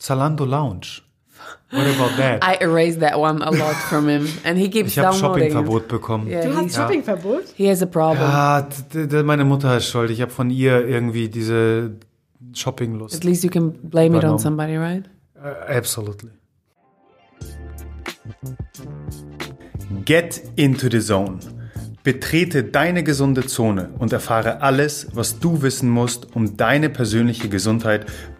Zalando Lounge. What about that? I erased that one a lot from him, and he keeps Ich habe. Shoppingverbot bekommen. Yeah, Du hast Shoppingverbot? he has a problem. Ah, d- meine Mutter ist schuld. Ich habe von ihr irgendwie diese Shoppinglust. At least you can blame it on somebody, right? Uh, absolutely. Get into the zone. Betrete deine gesunde Zone und erfahre alles, was du wissen musst, um deine persönliche Gesundheit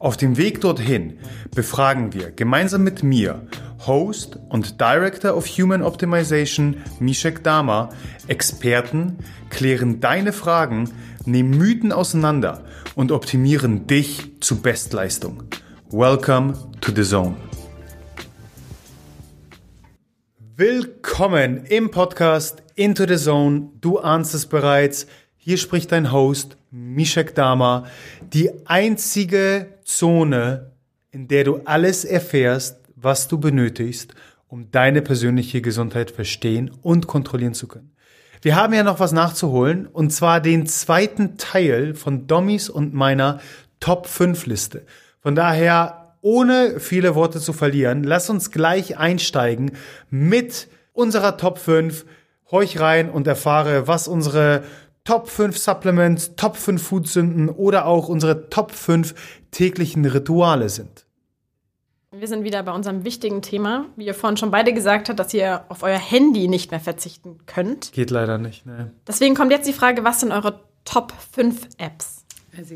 Auf dem Weg dorthin befragen wir gemeinsam mit mir, Host und Director of Human Optimization Mishek Dama, Experten, klären deine Fragen, nehmen Mythen auseinander und optimieren dich zu Bestleistung. Welcome to the Zone. Willkommen im Podcast Into the Zone. Du ahnst es bereits. Hier spricht dein Host Mishek Dama. Die einzige Zone, in der du alles erfährst, was du benötigst, um deine persönliche Gesundheit verstehen und kontrollieren zu können. Wir haben ja noch was nachzuholen und zwar den zweiten Teil von Dommys und meiner Top 5 Liste. Von daher, ohne viele Worte zu verlieren, lass uns gleich einsteigen mit unserer Top 5. Horch rein und erfahre, was unsere Top 5 Supplements, Top 5 Foodsünden oder auch unsere Top 5 täglichen Rituale sind. Wir sind wieder bei unserem wichtigen Thema. Wie ihr vorhin schon beide gesagt habt, dass ihr auf euer Handy nicht mehr verzichten könnt. Geht leider nicht, ne? Deswegen kommt jetzt die Frage, was sind eure Top 5 Apps? That's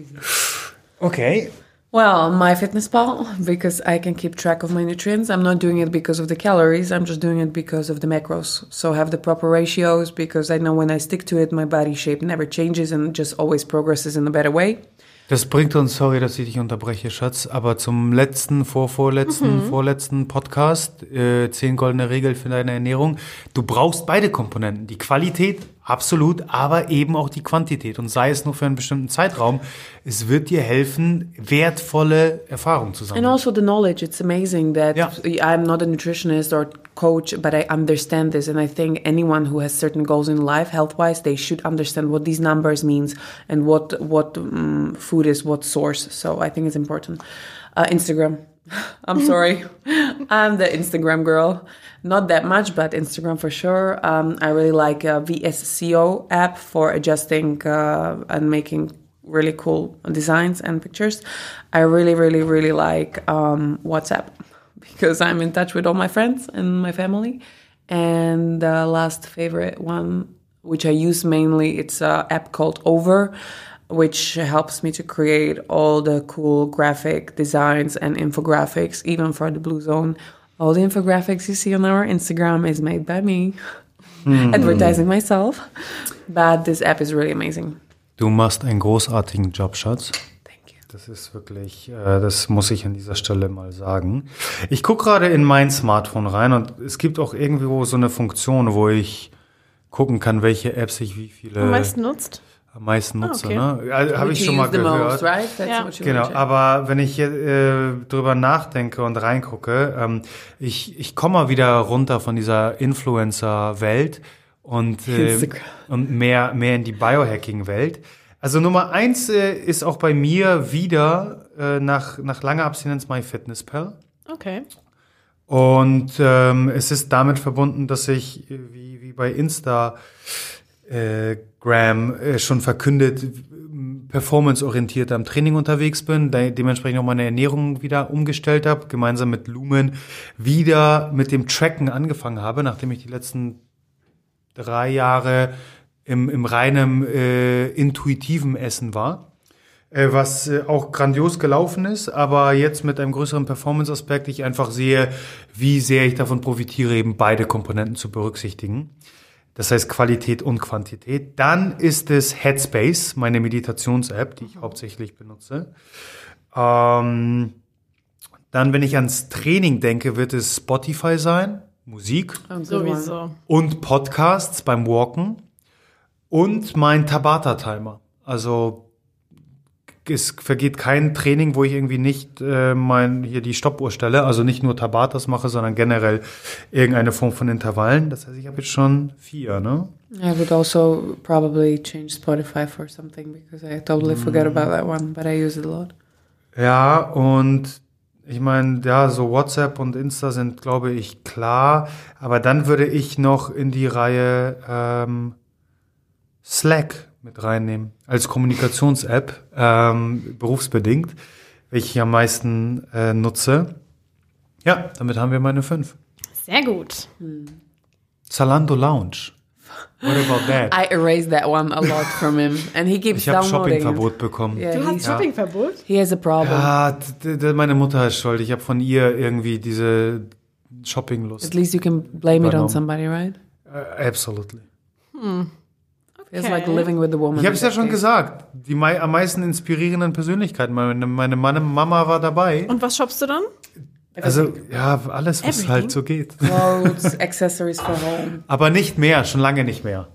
easy. Okay. Well, MyFitnessPal because I can keep track of my nutrients. I'm not doing it because of the calories. I'm just doing it because of the macros. So have the proper ratios because I know when I stick to it, my body shape never changes and just always progresses in a better way. Das bringt uns, sorry, dass ich dich unterbreche, Schatz, aber zum letzten, vorvorletzten, vorletzten Podcast, äh, zehn goldene Regeln für deine Ernährung. Du brauchst beide Komponenten. Die Qualität, absolut, aber eben auch die Quantität. Und sei es nur für einen bestimmten Zeitraum. Es wird dir helfen, wertvolle Erfahrungen zu And sammeln. also the knowledge. It's amazing that Yeah. I'm not a nutritionist or coach, but I understand this. And I think anyone who has certain goals in life, health wise, they should understand what these numbers means and what what um, food is, what source. So I think it's important. Uh, Instagram. I'm sorry. I'm the Instagram girl. Not that much, but Instagram for sure. Um, I really like uh, VSCO app for adjusting uh, and making really cool designs and pictures. I really, really, really like um, WhatsApp because I'm in touch with all my friends and my family. And the last favorite one, which I use mainly, it's an app called Over, which helps me to create all the cool graphic designs and infographics, even for the Blue Zone. All the infographics you see on our Instagram is made by me, advertising myself. But this app is really amazing. Du machst einen großartigen Job, Schatz. Thank you. Das ist wirklich, äh, das muss ich an dieser Stelle mal sagen. Ich gucke gerade in mein Smartphone rein und es gibt auch irgendwo so eine Funktion, wo ich gucken kann, welche Apps ich wie viele Am meisten nutzt? Am meisten nutze. okay. Ne? Also, Habe ich schon mal gehört. most, right? Ja. Genau, aber wenn ich äh, drüber nachdenke und reingucke, ähm, ich, ich komme mal wieder runter von dieser Influencer-Welt und, äh, und mehr, mehr in die Biohacking-Welt. Also Nummer eins äh, ist auch bei mir wieder äh, nach, nach langer Abstinenz MyFitnessPal. Okay. Und ähm, es ist damit verbunden, dass ich äh, wie, wie bei Insta äh, Graham äh, schon verkündet, performanceorientiert am Training unterwegs bin, de dementsprechend auch meine Ernährung wieder umgestellt habe, gemeinsam mit Lumen wieder mit dem Tracken angefangen habe, nachdem ich die letzten drei Jahre im, im reinen äh, intuitiven Essen war äh, was äh, auch grandios gelaufen ist, aber jetzt mit einem größeren Performance-Aspekt ich einfach sehe, wie sehr ich davon profitiere, eben beide Komponenten zu berücksichtigen. Das heißt Qualität und Quantität. Dann ist es Headspace, meine Meditations-App, die ich hauptsächlich benutze. Ähm, dann, wenn ich ans Training denke, wird es Spotify sein. Musik. Sowieso. und Podcasts beim Walken und mein Tabata-Timer. Also es vergeht kein Training, wo ich irgendwie nicht äh, mein hier die Stoppuhr stelle, also nicht nur Tabatas mache, sondern generell irgendeine Form von Intervallen. Das heißt, ich habe jetzt schon vier, ne? I would also probably change Spotify for something because I totally forget about that one, but I use it a lot. Ja, und ich meine, ja, so WhatsApp und Insta sind, glaube ich, klar. Aber dann würde ich noch in die Reihe ähm, Slack mit reinnehmen. Als Kommunikations-App, ähm, berufsbedingt, welche ich am meisten äh, nutze. Ja, damit haben wir meine fünf. Sehr gut. Zalando Lounge. What about that? I erased that one a lot from him, and he keeps Ich habe. Shoppingverbot bekommen. Yeah, Du hast Shoppingverbot? he has a problem. Ah, d- meine Mutter ist schuld. Ich habe von ihr irgendwie diese Shoppinglust. At least you can blame it on Übernommen. somebody, right? Äh, absolutely. It's Okay. like living with the woman. Ich habe es ja schon gesagt. Die mei am meisten inspirierenden Persönlichkeiten. Meine, meine Mann- Mama war dabei. Und was shoppst du dann? Also, ja, alles, was Everything. halt so geht. Clothes, accessories for home. Aber nicht mehr, schon lange nicht mehr.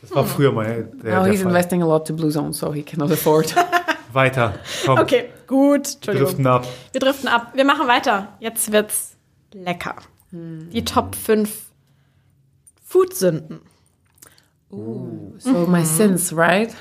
Das war früher mal der, Now der he's Fall. investing a lot to Blue Zone, so he cannot afford. Weiter. Komm, Okay, gut. wir driften ab. Wir driften ab. Wir machen weiter. Jetzt wird's lecker. Die Top 5 Foodsünden. So my sins, right?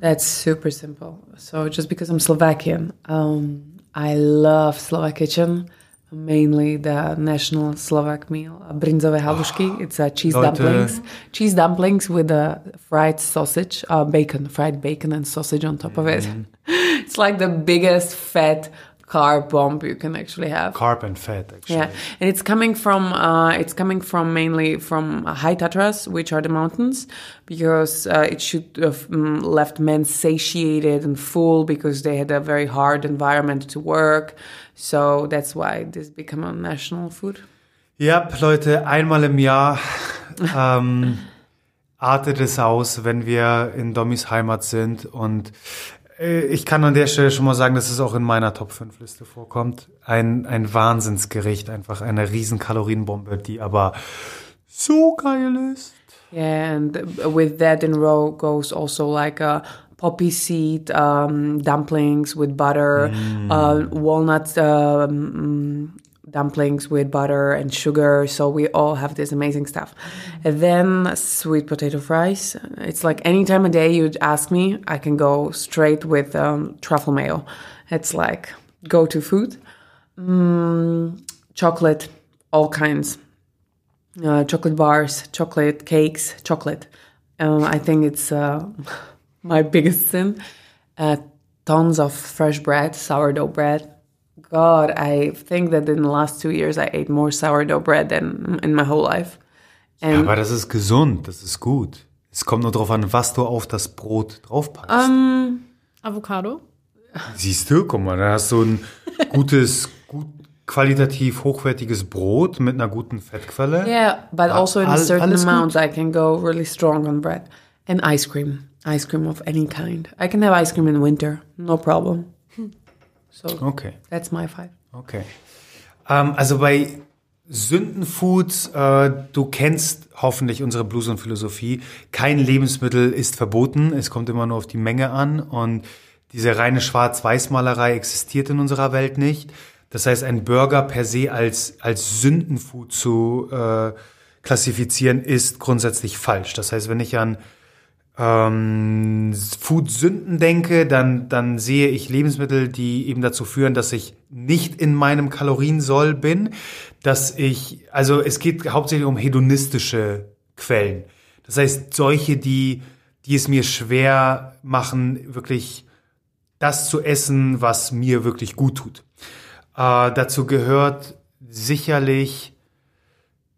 That's super simple. So just because I'm Slovakian, um, I love Slovak kitchen. Mainly the national Slovak meal, uh, brinzové halušky. It's uh, cheese Leute. dumplings. Cheese dumplings with a fried sausage, uh, bacon, fried bacon and sausage on top of it. it's like the biggest fat carb bomb you can actually have. Carb and fat, actually. Yeah, and it's coming from uh, it's coming from mainly from high Tatras, which are the mountains, because uh, it should have mm, left men satiated and full because they had a very hard environment to work. So that's why this become a national food. Ja, Leute, einmal im Jahr ähm, artet es aus, wenn wir in Dommys Heimat sind. Und ich kann an der Stelle schon mal sagen, dass es auch in meiner Top 5 Liste vorkommt. Ein, ein Wahnsinnsgericht, einfach eine riesen Kalorienbombe, die aber so geil ist. Yeah, and with that in row goes also like a poppy seed um, dumplings with butter, uh, walnut um, mm, dumplings with butter and sugar. So we all have this amazing stuff. And then sweet potato fries. It's like any time of day you'd ask me, I can go straight with um, truffle mayo. It's like go to food. Mm, chocolate, all kinds uh, chocolate bars, chocolate cakes, chocolate. Um, I think it's uh, my biggest sin. Uh, tons of fresh bread, sourdough bread. God, I think that in the last two years I ate more sourdough bread than in my whole life. Ja, aber das ist gesund, das ist gut. Es kommt nur darauf an, was du auf das Brot draufpackst. Avocado? Siehst du, guck mal, da hast du ein gutes, gut, qualitativ hochwertiges Brot mit einer guten Fettquelle. Yeah, but also in all- certain alles gut. I can go really strong on bread. And ice cream, ice cream of any kind. I can have ice cream in winter, no problem. So Okay. that's my five. Okay. Ähm, also bei Sündenfoods, äh, du kennst hoffentlich unsere Blues und Philosophie. Kein Lebensmittel ist verboten. Es kommt immer nur auf die Menge an. Und diese reine Schwarz-Weiß-Malerei existiert in unserer Welt nicht. Das heißt, ein Burger per se als, als Sündenfood zu äh, klassifizieren, ist grundsätzlich falsch. Das heißt, wenn ich an ähm, Food-Sünden denke, dann, dann sehe ich Lebensmittel, die eben dazu führen, dass ich nicht in meinem Kaloriensoll bin, dass ich, also es geht hauptsächlich um hedonistische Quellen. Das heißt, solche, die, die es mir schwer machen, wirklich das zu essen, was mir wirklich gut tut. Äh, dazu gehört sicherlich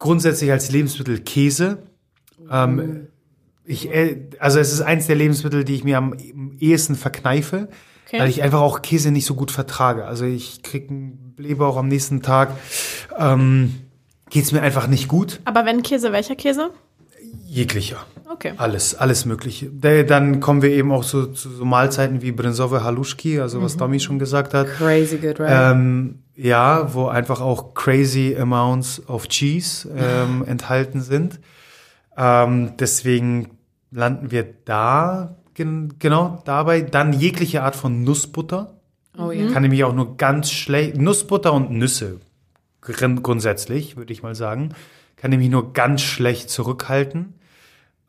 grundsätzlich als Lebensmittel Käse. Ähm, ich, äh, also es ist eins der Lebensmittel, die ich mir am ehesten verkneife, Okay. weil ich einfach auch Käse nicht so gut vertrage. Also ich krieg einen Blähbauch am nächsten Tag. Ähm, geht's mir einfach nicht gut. Aber wenn Käse, welcher Käse? Jeglicher. Okay. Alles, alles Mögliche. Da- Dann kommen wir eben auch so, zu so Mahlzeiten wie Brenzove Haluschki, also was Domi schon gesagt hat. Crazy good, right? Ähm, ja, wo einfach auch crazy amounts of cheese ähm, enthalten sind. Ähm, deswegen landen wir da gen genau dabei. Dann jegliche Art von Nussbutter. Oh ja. Kann nämlich auch nur ganz schlecht. Nussbutter und Nüsse grund- grundsätzlich, würde ich mal sagen. Kann nämlich nur ganz schlecht zurückhalten.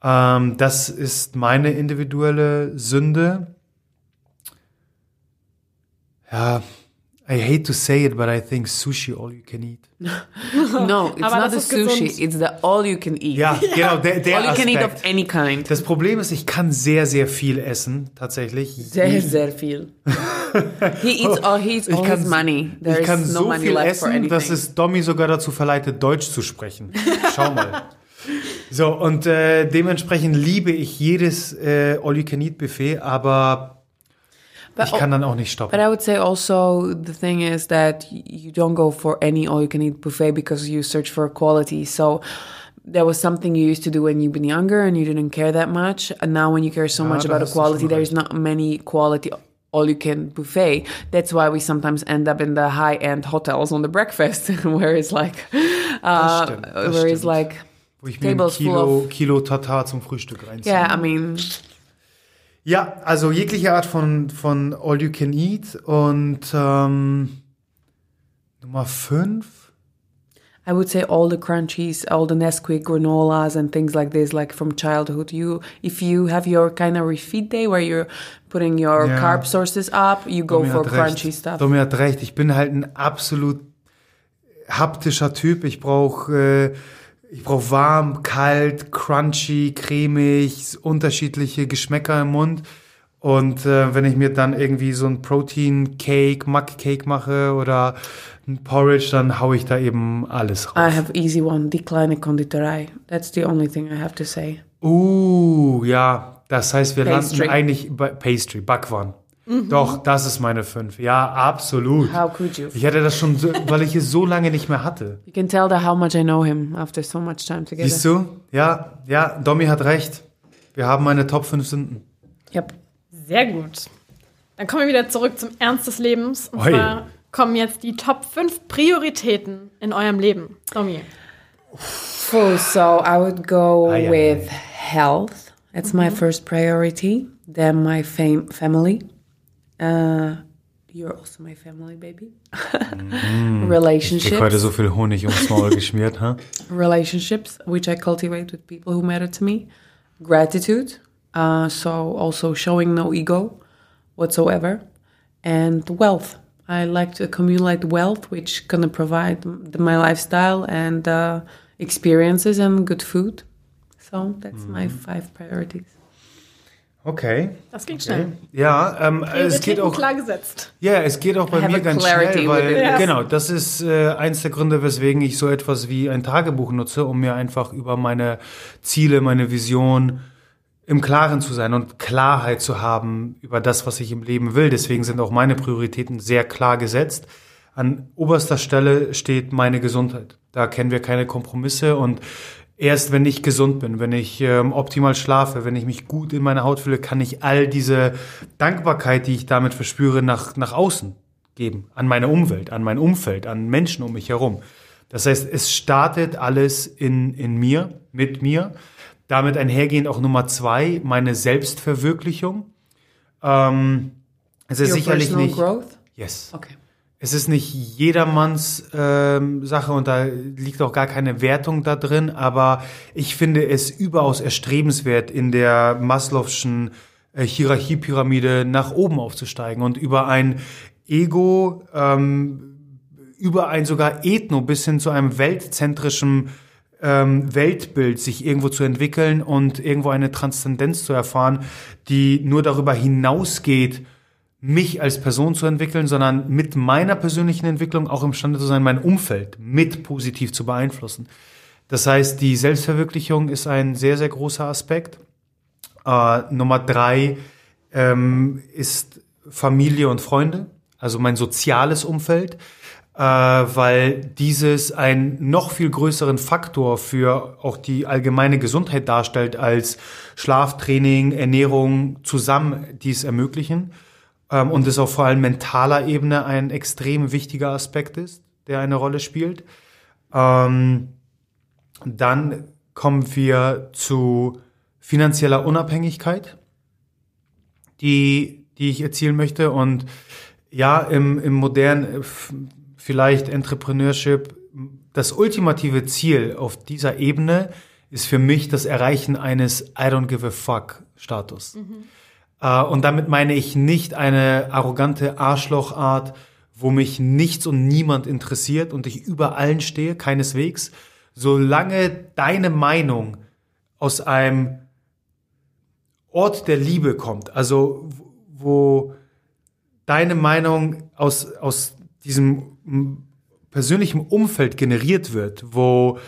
Ähm, das ist meine individuelle Sünde. Ja, I hate to say it, but I think sushi all you can eat. No, it's Aber not das the sushi. gesund. It's the all you can eat. Ja, genau, der, der all you can eat of Aspekt. any kind. Das Problem ist, ich kann sehr, sehr viel essen, tatsächlich. Sehr, sehr viel. he eats all, he eats Ich all kann, his money. There ich kann is no so money viel left for essen, dass es Domi sogar dazu verleitet, Deutsch zu sprechen. Schau mal. So, und äh, dementsprechend liebe ich jedes äh, All-You-Can-Eat-Buffet, aber But ich kann dann auch nicht stoppen. But I would say also the thing is that you don't go for any all you can eat buffet because you search for quality. So there was something you used to do when you've been younger and you didn't care that much. And now when you care so much about du quality, there's not many quality all you can buffet. That's why we sometimes end up in the high end hotels on the breakfast where it's like uh, stimmt, das where it's like Wo ich mir ein tables full Kilo, of- Kilo Tatar zum Frühstück reinziehe. yeah, I mean Ja, also jegliche Art von, von All You Can Eat und ähm, Nummer fünf. I would say all the crunchies, all the Nesquik granolas and things like this, like from childhood. You, if you have your kind of refeed day where you're putting your Yeah. carb sources up, you go Domi for crunchy recht. stuff. Domi hat recht. Ich bin halt ein absolut haptischer Typ. Ich brauche äh, ich brauch warm, kalt, crunchy, cremig, unterschiedliche Geschmäcker im Mund. Und äh, wenn ich mir dann irgendwie so ein Protein Cake, Muck Cake mache oder ein Porridge, dann hau ich da eben alles I raus. have easy one, die kleine Konditorei. That's the only thing I have to say. Uh, ja, das heißt, wir Pastry. landen eigentlich bei Pastry, Backwaren. Doch, das ist meine fünf. Ja, absolut. How could you? Ich hatte das schon, so, weil ich es so lange nicht mehr hatte. You can tell that how much I know him after so much time together. Siehst du? Ja, ja, Domi hat recht. Wir haben meine Top 5 Sünden. Yep. Sehr gut. Dann kommen wir wieder zurück zum Ernst des Lebens. Und Oi. zwar kommen jetzt die Top 5 Prioritäten in eurem Leben. Domi. Oh, so I would go with health. That's my first priority. Then my fam- family. Uh, you're also my family, baby. Ich Relationships. krieg heute so viel Honig ums Maul geschmiert, ha? relationships which I cultivate with people who matter to me, gratitude, uh, so also showing no ego whatsoever, and wealth. I like to accumulate wealth, which gonna provide my lifestyle and uh, experiences and good food. So that's my five priorities. Okay. Das ging schnell. Ja, ähm, es geht auch. klar gesetzt. Ja, es geht auch bei mir a ganz schnell, weil. Yes. genau, das ist äh, eins der Gründe, weswegen ich so etwas wie ein Tagebuch nutze, um mir einfach über meine Ziele, meine Vision im Klaren zu sein und Klarheit zu haben über das, was ich im Leben will. Deswegen sind auch meine Prioritäten sehr klar gesetzt. An oberster Stelle steht meine Gesundheit. Da kennen wir keine Kompromisse und erst wenn ich gesund bin, wenn ich ähm, optimal schlafe, wenn ich mich gut in meine Haut fühle, kann ich all diese Dankbarkeit, die ich damit verspüre, nach, nach außen geben. An meine Umwelt, an mein Umfeld, an Menschen um mich herum. Das heißt, es startet alles in, in mir, mit mir. Damit einhergehend auch Nummer zwei, meine Selbstverwirklichung. Ähm, es ist Your sicherlich nicht. growth. Yes. Okay. Es ist nicht jedermanns ähm, Sache und da liegt auch gar keine Wertung da drin, aber ich finde es überaus erstrebenswert, in der Maslow'schen äh, Hierarchiepyramide nach oben aufzusteigen und über ein Ego, ähm, über ein sogar Ethno bis hin zu einem weltzentrischen ähm, Weltbild sich irgendwo zu entwickeln und irgendwo eine Transzendenz zu erfahren, die nur darüber hinausgeht, mich als Person zu entwickeln, sondern mit meiner persönlichen Entwicklung auch imstande zu sein, mein Umfeld mit positiv zu beeinflussen. Das heißt, die Selbstverwirklichung ist ein sehr, sehr großer Aspekt. Äh, Nummer drei ähm, ist Familie und Freunde, also mein soziales Umfeld, äh, weil dieses einen noch viel größeren Faktor für auch die allgemeine Gesundheit darstellt als Schlaftraining, Ernährung zusammen dies ermöglichen. Ähm, und es auf vor allem mentaler Ebene ein extrem wichtiger Aspekt ist, der eine Rolle spielt. Ähm, dann kommen wir zu finanzieller Unabhängigkeit, die, die ich erzielen möchte. Und ja, im, im modernen, vielleicht Entrepreneurship, das ultimative Ziel auf dieser Ebene ist für mich das Erreichen eines I don't give a fuck Status. Mhm. Uh, und damit meine ich nicht eine arrogante Arschlochart, wo mich nichts und niemand interessiert und ich über allen stehe, keineswegs. Solange deine Meinung aus einem Ort der Liebe kommt, also wo deine Meinung aus, aus diesem persönlichen Umfeld generiert wird, wo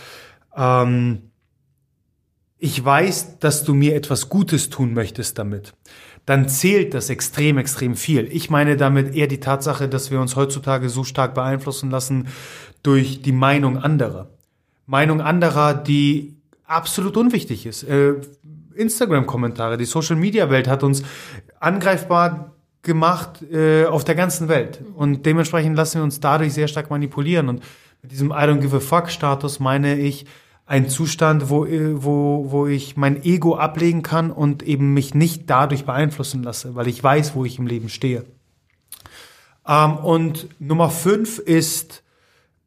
ähm, ich weiß, dass du mir etwas Gutes tun möchtest damit, dann zählt das extrem, extrem viel. Ich meine damit eher die Tatsache, dass wir uns heutzutage so stark beeinflussen lassen durch die Meinung anderer. Meinung anderer, die absolut unwichtig ist. Äh, Instagram-Kommentare, die Social-Media-Welt hat uns angreifbar gemacht äh, auf der ganzen Welt. Und dementsprechend lassen wir uns dadurch sehr stark manipulieren. Und mit diesem I don't give a fuck-Status meine ich, ein Zustand, wo, äh, wo, wo ich mein Ego ablegen kann und eben mich nicht dadurch beeinflussen lasse, weil ich weiß, wo ich im Leben stehe. Ähm, und Nummer fünf ist.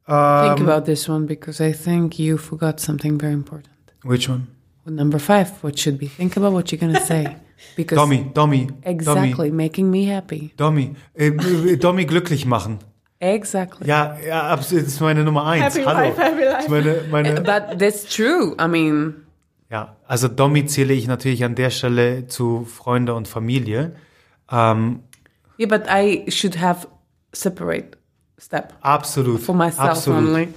Ähm, think about this one because I think you forgot something very important. Which one? Well, number five. What should be? Think about what you're gonna say. Because Domi, Domi. Exactly, Domi. making me happy. Domi, äh, äh Domi glücklich machen. Exactly. Ja, ja, das ist meine Nummer eins. Happy Hallo. Life, happy life. Meine, meine But that's true. I mean. Ja, also Domi zähle ich natürlich an der Stelle zu Freunde und Familie. Um, yeah, but I should have separate step. Absolut. For myself absolut. only.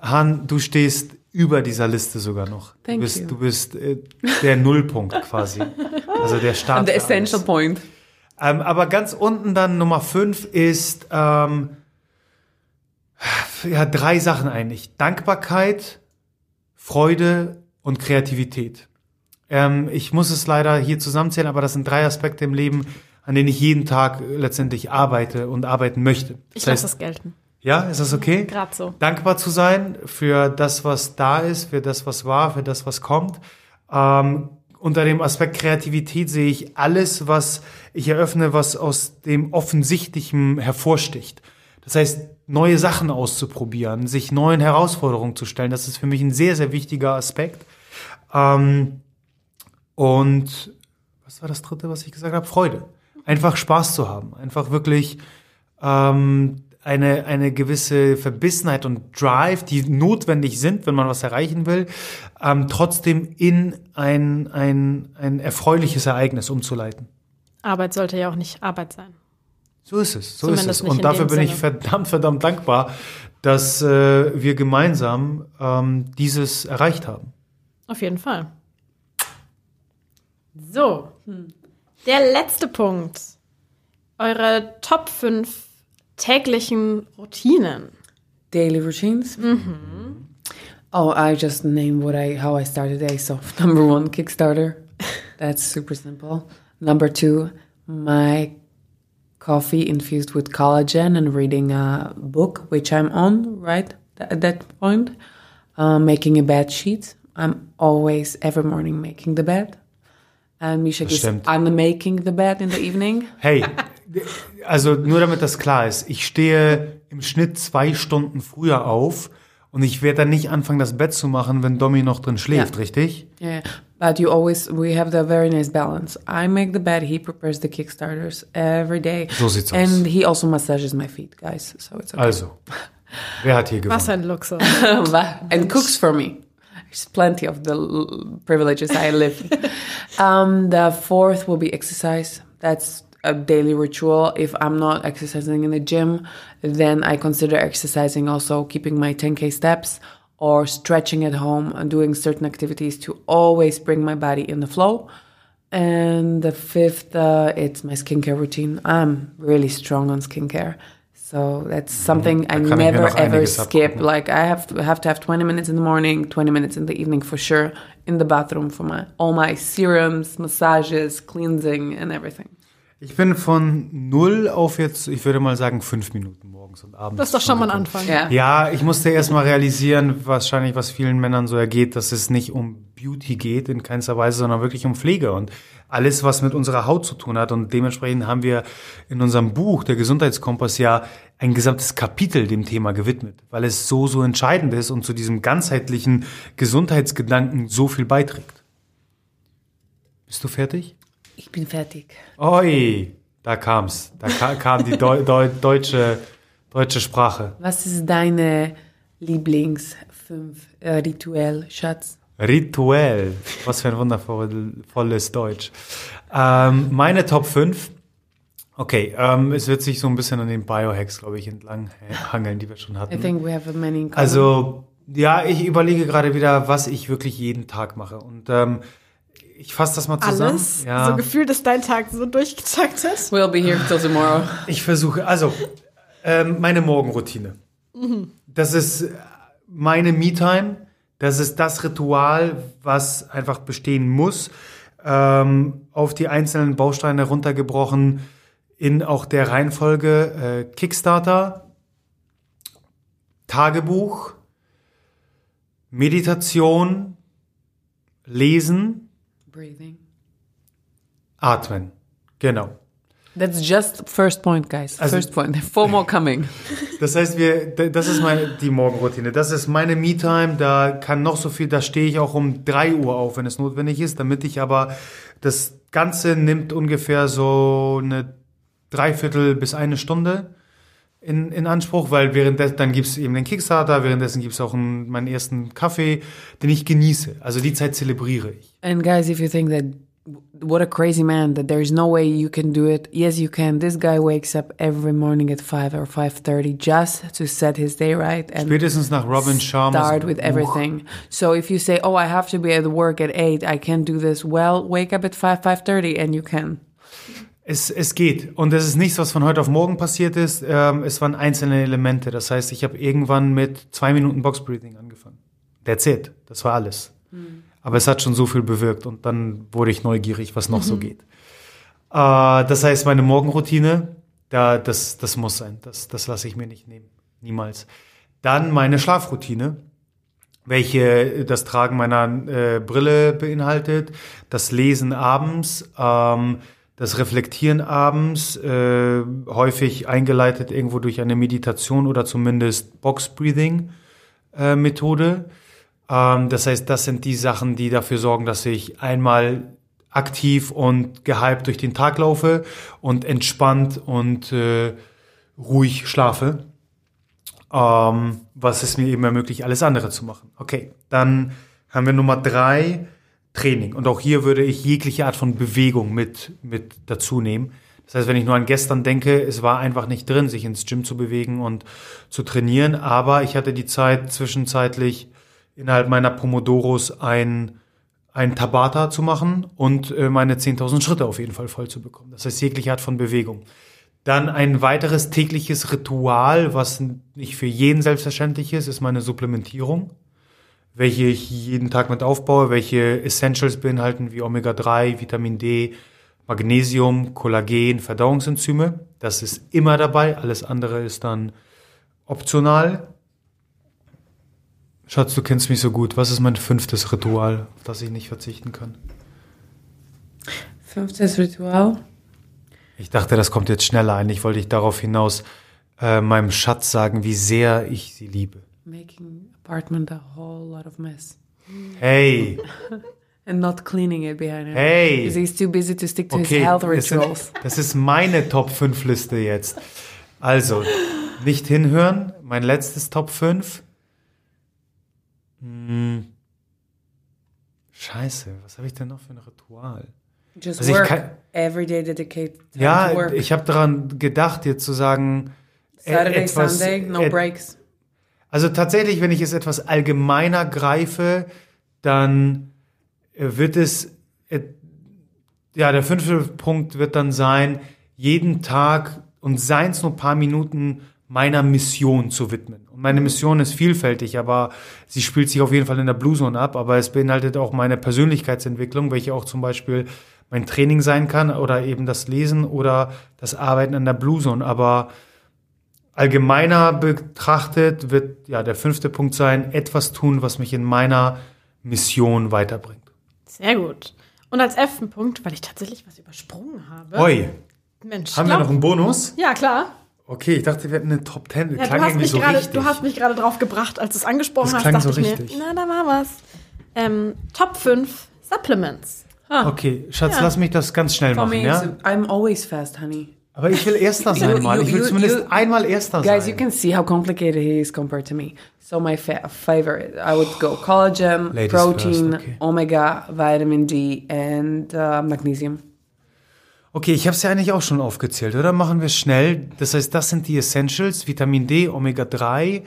Han, du stehst über dieser Liste sogar noch. Thank du bist, you. Du bist äh, der Nullpunkt quasi. Also der Start. And the essential alles. point. Ähm, aber ganz unten dann Nummer fünf ist ähm, ja, drei Sachen eigentlich. Dankbarkeit, Freude und Kreativität. Ähm, ich muss es leider hier zusammenzählen, aber das sind drei Aspekte im Leben, an denen ich jeden Tag letztendlich arbeite und arbeiten möchte. Das ich lasse das gelten. Ja, ist das okay? Gerade so. Dankbar zu sein für das, was da ist, für das, was war, für das, was kommt. Ähm, unter dem Aspekt Kreativität sehe ich alles, was ich eröffne, was aus dem Offensichtlichen hervorsticht. Das heißt, neue Sachen auszuprobieren, sich neuen Herausforderungen zu stellen, das ist für mich ein sehr, sehr wichtiger Aspekt. Ähm, und was war das dritte, was ich gesagt habe? Freude. Einfach Spaß zu haben. Einfach wirklich ähm, eine, eine gewisse Verbissenheit und Drive, die notwendig sind, wenn man was erreichen will, ähm, trotzdem in ein, ein, ein erfreuliches Ereignis umzuleiten. Arbeit sollte ja auch nicht Arbeit sein. So ist es, so Zumindest ist es. Und dafür bin Sinne. ich verdammt, verdammt dankbar, dass äh, wir gemeinsam ähm, dieses erreicht haben. Auf jeden Fall. So, der letzte Punkt. Eure Top 5 täglichen Routinen. Daily routines? Mhm. Oh, I just named what I how I started day. So number one, Kickstarter. That's super simple. Number two, my coffee infused with collagen and reading a book, which I'm on right at that point. Uh, making a bed sheet. I'm always every morning making the bed. And Misha is unmaking the bed in the evening. Hey, also nur damit das klar ist, ich stehe im Schnitt zwei Stunden früher auf und ich werde dann nicht anfangen, das Bett zu machen, wenn Domi noch drin schläft, yeah. richtig? Yeah, but you always, we have the very nice balance. I make the bed, he prepares the Kickstarters every day. So sieht's and aus. And he also massages my feet, guys, so it's okay. Also, wer hat hier gewonnen? Was ein Luxus. and cooks for me. There's plenty of the privileges I live. um, the fourth will be exercise. That's a daily ritual. If I'm not exercising in the gym, then I consider exercising also keeping my 10k steps or stretching at home and doing certain activities to always bring my body in the flow. And the fifth, uh, it's my skincare routine. I'm really strong on skincare. So that's mhm. something I never ever skip. Like I have to have to have 20 minutes in the morning, 20 minutes in the evening for sure in the bathroom for my all my serums, massages, cleansing and everything. Ich bin von null auf jetzt, ich würde mal sagen, fünf Minuten morgens und abends. Das ist doch schon mal ein. Anfang. Yeah. Ja, ich musste erst mal realisieren, wahrscheinlich, was vielen Männern so ergeht, dass es nicht um Beauty geht in keinster Weise, sondern wirklich um Pflege und alles, was mit unserer Haut zu tun hat. Und dementsprechend haben wir in unserem Buch, der Gesundheitskompass, ja ein gesamtes Kapitel dem Thema gewidmet, weil es so, so entscheidend ist und zu diesem ganzheitlichen Gesundheitsgedanken so viel beiträgt. Bist du fertig? Ich bin fertig. Oi, da kam's. Da ka kam die Deu Deu deutsche, deutsche Sprache. Was ist deine Lieblings fünf äh, Rituell, Schatz? Rituell. Was für ein wundervolles Deutsch. Ähm, meine Top 5. Okay, ähm, es wird sich so ein bisschen an den Biohacks, glaube ich, entlang hangeln, die wir schon I hatten. think we have many in common. Also, ja, ich überlege gerade wieder, was ich wirklich jeden Tag mache. Und ähm, ich fasse das mal zusammen. Alles. Ja. So gefühlt ist dein Tag so durchgetaktet. we'll be here till tomorrow. Ich versuche, also ähm, meine Morgenroutine. Das ist meine Me-Time. Das ist das Ritual, was einfach bestehen muss. Ähm, auf die einzelnen Bausteine runtergebrochen in auch der Reihenfolge äh, Kickstarter, Tagebuch, Meditation, Lesen, Breathing. Atmen. Genau. That's just first point, guys. Also- first point. Four more coming. Das heißt, wir, das ist meine, die Morgenroutine. Das ist meine Me-Time. Da kann noch so viel, da stehe ich auch um 3 Uhr auf, wenn es notwendig ist, damit ich aber, das Ganze nimmt ungefähr so eine Dreiviertel bis eine Stunde in, in Anspruch, weil währenddessen, dann gibt's eben den Kickstarter, währenddessen gibt's auch einen, meinen ersten Kaffee, den ich genieße. Also die Zeit zelebriere ich. And guys, if you think that what a crazy man that there is no way you can do it, yes, you can. This guy wakes up every morning at five or five thirty just to set his day right and Spätestens nach Robin Sharma. start with everything. So if you say, "Oh, I have to be at work at eight, I can't do this," well, wake up at five five thirty and you can. Es, es geht. Und es ist nichts, was von heute auf morgen passiert ist. Ähm, es waren einzelne Elemente. Das heißt, ich habe irgendwann mit zwei Minuten Box Breathing angefangen. That's it. Das war alles. Aber es hat schon so viel bewirkt und dann wurde ich neugierig, was noch so geht. Äh, das heißt, meine Morgenroutine, da, das, das muss sein. Das, das lasse ich mir nicht nehmen. Niemals. Dann meine Schlafroutine welche das Tragen meiner äh, Brille beinhaltet, das Lesen abends, ähm, das Reflektieren abends, äh, häufig eingeleitet irgendwo durch eine Meditation oder zumindest Box Breathing äh. Ähm, das heißt, das sind die Sachen, die dafür sorgen, dass ich einmal aktiv und gehypt durch den Tag laufe und entspannt und äh, ruhig schlafe ähm, was es mir eben ermöglicht, alles andere zu machen. Okay, dann haben wir Nummer drei, Training. Und auch hier würde ich jegliche Art von Bewegung mit, mit dazu nehmen. Das heißt, wenn ich nur an gestern denke, es war einfach nicht drin, sich ins Gym zu bewegen und zu trainieren. Aber ich hatte die Zeit zwischenzeitlich innerhalb meiner Pomodoros ein, ein Tabata zu machen und äh, meine 10.000 Schritte auf jeden Fall voll zu bekommen. Das heißt, jegliche Art von Bewegung. Dann ein weiteres tägliches Ritual, was nicht für jeden selbstverständlich ist, ist meine Supplementierung, welche ich jeden Tag mit aufbaue, welche Essentials beinhalten wie Omega-3, Vitamin D, Magnesium, Kollagen, Verdauungsenzyme. Das ist immer dabei, alles andere ist dann optional. Schatz, du kennst mich so gut. Was ist mein fünftes Ritual, auf das ich nicht verzichten kann? Fünftes Ritual. Ich dachte, das kommt jetzt schneller. Eigentlich wollte ich darauf hinaus äh, meinem Schatz sagen, wie sehr ich sie liebe. Making apartment a whole lot of mess. Hey, And not cleaning it behind him. Hey. Because he's too busy to stick to okay, his health rituals. das ist meine Top 5 Liste jetzt. Also, nicht hinhören. Mein letztes Top 5. Hm. Scheiße, was habe ich denn noch für ein Ritual? Just Also work. kann- Every day dedicate time to Ja, work. ich habe daran gedacht, jetzt zu sagen, Saturday, etwas- Sunday, no breaks. Also tatsächlich, wenn ich es etwas allgemeiner greife, dann äh, wird es, äh, ja, der fünfte Punkt wird dann sein, jeden Tag und seien es nur ein paar Minuten meiner Mission zu widmen. Und meine Mission ist vielfältig, aber sie spielt sich auf jeden Fall in der Blue Zone ab, aber es beinhaltet auch meine Persönlichkeitsentwicklung, welche auch zum Beispiel mein Training sein kann oder eben das Lesen oder das Arbeiten an der Blue Zone. Aber allgemeiner betrachtet wird ja der fünfte Punkt sein, etwas tun, was mich in meiner Mission weiterbringt. Sehr gut. Und als elften Punkt, weil ich tatsächlich was übersprungen habe. Oi, Mensch, haben wir glaub- noch einen Bonus? Ja, klar. Okay, ich dachte, wir hätten eine Top Ten. Ja, Klang du, hast irgendwie mich so gerade, richtig. du hast mich gerade drauf gebracht, als du es angesprochen Das hast, klang dachte so ich richtig. mir, na, da war was. Ähm, Top 5 Supplements. Okay, Schatz, Ja. lass mich das ganz schnell For machen, me, ja? I'm always fast, honey. Aber ich will Erster sein you- Ich will zumindest you- einmal Erster Guys, sein. you can see how complicated he is compared to me. So my fa- favorite, I would go collagen, Ladies protein, first, okay. omega, vitamin D, and uh, magnesium. Okay, ich habe es ja eigentlich auch schon aufgezählt, oder? Machen wir schnell. Das heißt, das sind die Essentials: Vitamin D, Omega-3,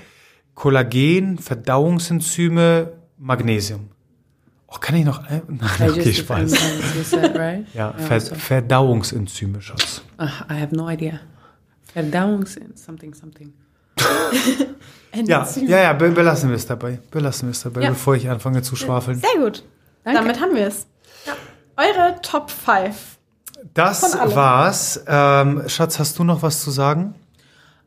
Kollagen, Verdauungsenzyme, Magnesium. Oh, kann ich noch ein? Nein, I okay, Spaß. said, right? Ja, Ver so- Verdauungsenzyme, Schatz. Uh, I have no idea. Verdauungs- something, something. Ja, ja, ja, be belassen wir es dabei. Belassen wir es dabei, Ja. bevor ich anfange zu schwafeln. Sehr gut. Danke. Damit haben wir es. Eure Top 5. Das war's. Ähm, Schatz, hast du noch was zu sagen?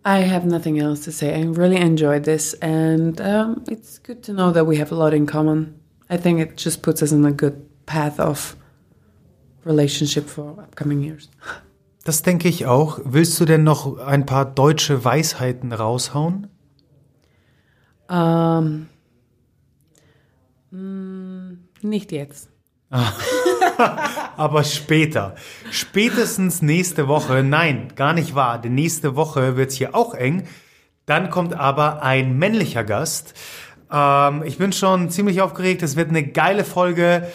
I have nothing else to say. I really enjoyed this, and um, it's good to know that we have a lot in common. I think it just puts us in a good path of relationship for upcoming years. Das denke ich auch. Willst du denn noch ein paar deutsche Weisheiten raushauen? Um, mm, nicht jetzt. Aber später. Spätestens nächste Woche. Nein, gar nicht wahr. Denn nächste Woche wird's hier auch eng. Dann kommt aber ein männlicher Gast. Ähm, ich bin schon ziemlich aufgeregt. Es wird eine geile Folge.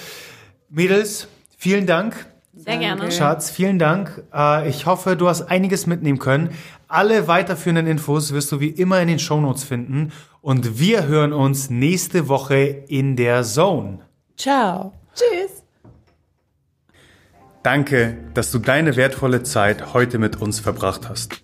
Mädels, vielen Dank. Sehr gerne. Schatz, vielen Dank. Äh, ich hoffe, du hast einiges mitnehmen können. Alle weiterführenden Infos wirst du wie immer in den Shownotes finden. Und wir hören uns nächste Woche in der Zone. Ciao. Tschüss. Danke, dass du deine wertvolle Zeit heute mit uns verbracht hast.